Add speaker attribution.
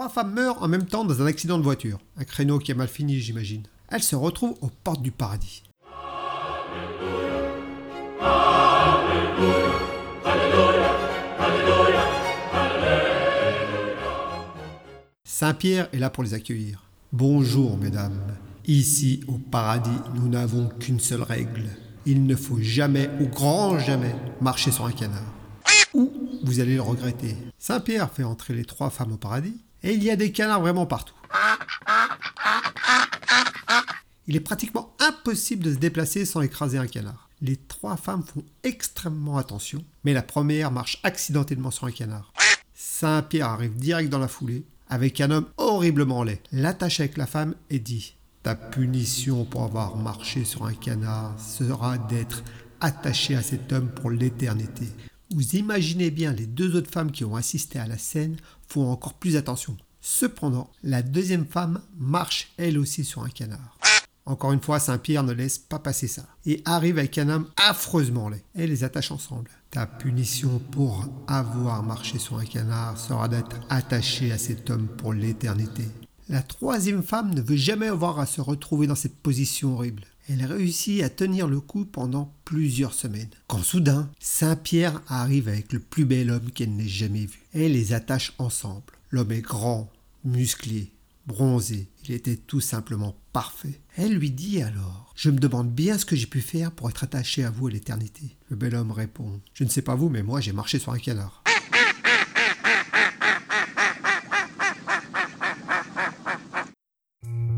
Speaker 1: Trois femmes meurent en même temps dans un accident de voiture. Un créneau qui a mal fini, j'imagine. Elles se retrouvent aux portes du paradis. Saint-Pierre est là pour les accueillir. Bonjour, mesdames. Ici, au paradis, nous n'avons qu'une seule règle. Il ne faut jamais, ou grand jamais, marcher sur un canard. Ou vous allez le regretter. Saint-Pierre fait entrer les trois femmes au paradis, et il y a des canards vraiment partout. Il est pratiquement impossible de se déplacer sans écraser un canard. Les trois femmes font extrêmement attention, mais la première marche accidentellement sur un canard. Saint-Pierre arrive direct dans la foulée, avec un homme horriblement laid, l'attache avec la femme et dit Ta punition pour avoir marché sur un canard sera d'être attaché à cet homme pour l'éternité. Vous imaginez bien, les deux autres femmes qui ont assisté à la scène font encore plus attention. Cependant, la deuxième femme marche elle aussi sur un canard. Encore une fois, Saint-Pierre ne laisse pas passer ça et arrive avec un homme affreusement laid et les attache ensemble. Ta punition pour avoir marché sur un canard sera d'être attaché à cet homme pour l'éternité. La troisième femme ne veut jamais avoir à se retrouver dans cette position horrible. Elle réussit à tenir le coup pendant plusieurs semaines. Quand soudain, Saint-Pierre arrive avec le plus bel homme qu'elle n'ait jamais vu. Elle les attache ensemble. L'homme est grand, musclé, bronzé. Il était tout simplement parfait. Elle lui dit alors Je me demande bien ce que j'ai pu faire pour être attaché à vous à l'éternité. Le bel homme répond Je ne sais pas vous, mais moi j'ai marché sur un canard.